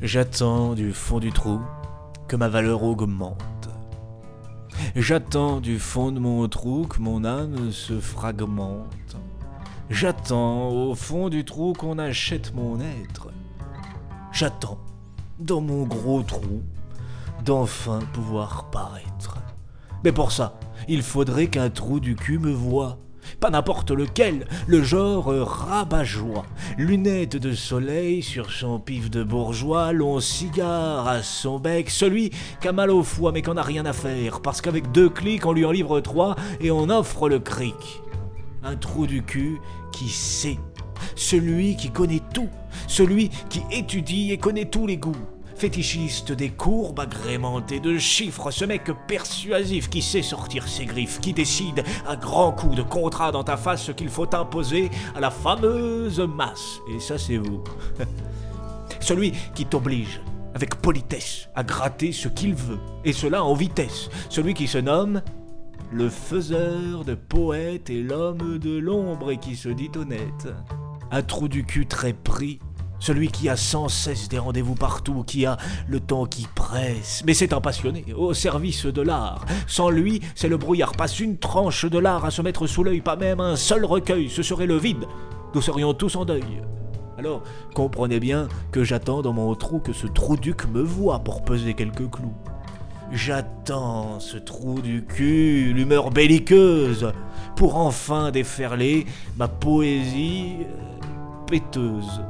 J'attends du fond du trou que ma valeur augmente. J'attends du fond de mon trou que mon âme se fragmente. J'attends au fond du trou qu'on achète mon être. J'attends dans mon gros trou d'enfin pouvoir paraître. Mais pour ça, il faudrait qu'un trou du cul me voie pas n'importe lequel, le genre rabat-joie. Lunettes de soleil sur son pif de bourgeois, long cigare à son bec, celui qui a mal au foie mais qu'on a rien à faire, parce qu'avec deux clics on lui en livre trois et on offre le cric. Un trou du cul qui sait, celui qui connaît tout, celui qui étudie et connaît tous les goûts fétichiste des courbes agrémentées de chiffres, ce mec persuasif qui sait sortir ses griffes, qui décide à grands coups de contrat dans ta face ce qu'il faut imposer à la fameuse masse. Et ça, c'est vous. Celui qui t'oblige avec politesse à gratter ce qu'il veut, et cela en vitesse. Celui qui se nomme le faiseur de poètes et l'homme de l'ombre et qui se dit honnête. Un trou du cul très pris celui qui a sans cesse des rendez-vous partout, qui a le temps qui presse. Mais c'est un passionné, au service de l'art. Sans lui, c'est le brouillard. Passe une tranche de l'art à se mettre sous l'œil, pas même un seul recueil, ce serait le vide. Nous serions tous en deuil. Alors, comprenez bien que j'attends dans mon trou que ce trou duc me voie pour peser quelques clous. J'attends ce trou du cul, l'humeur belliqueuse, pour enfin déferler ma poésie euh, péteuse.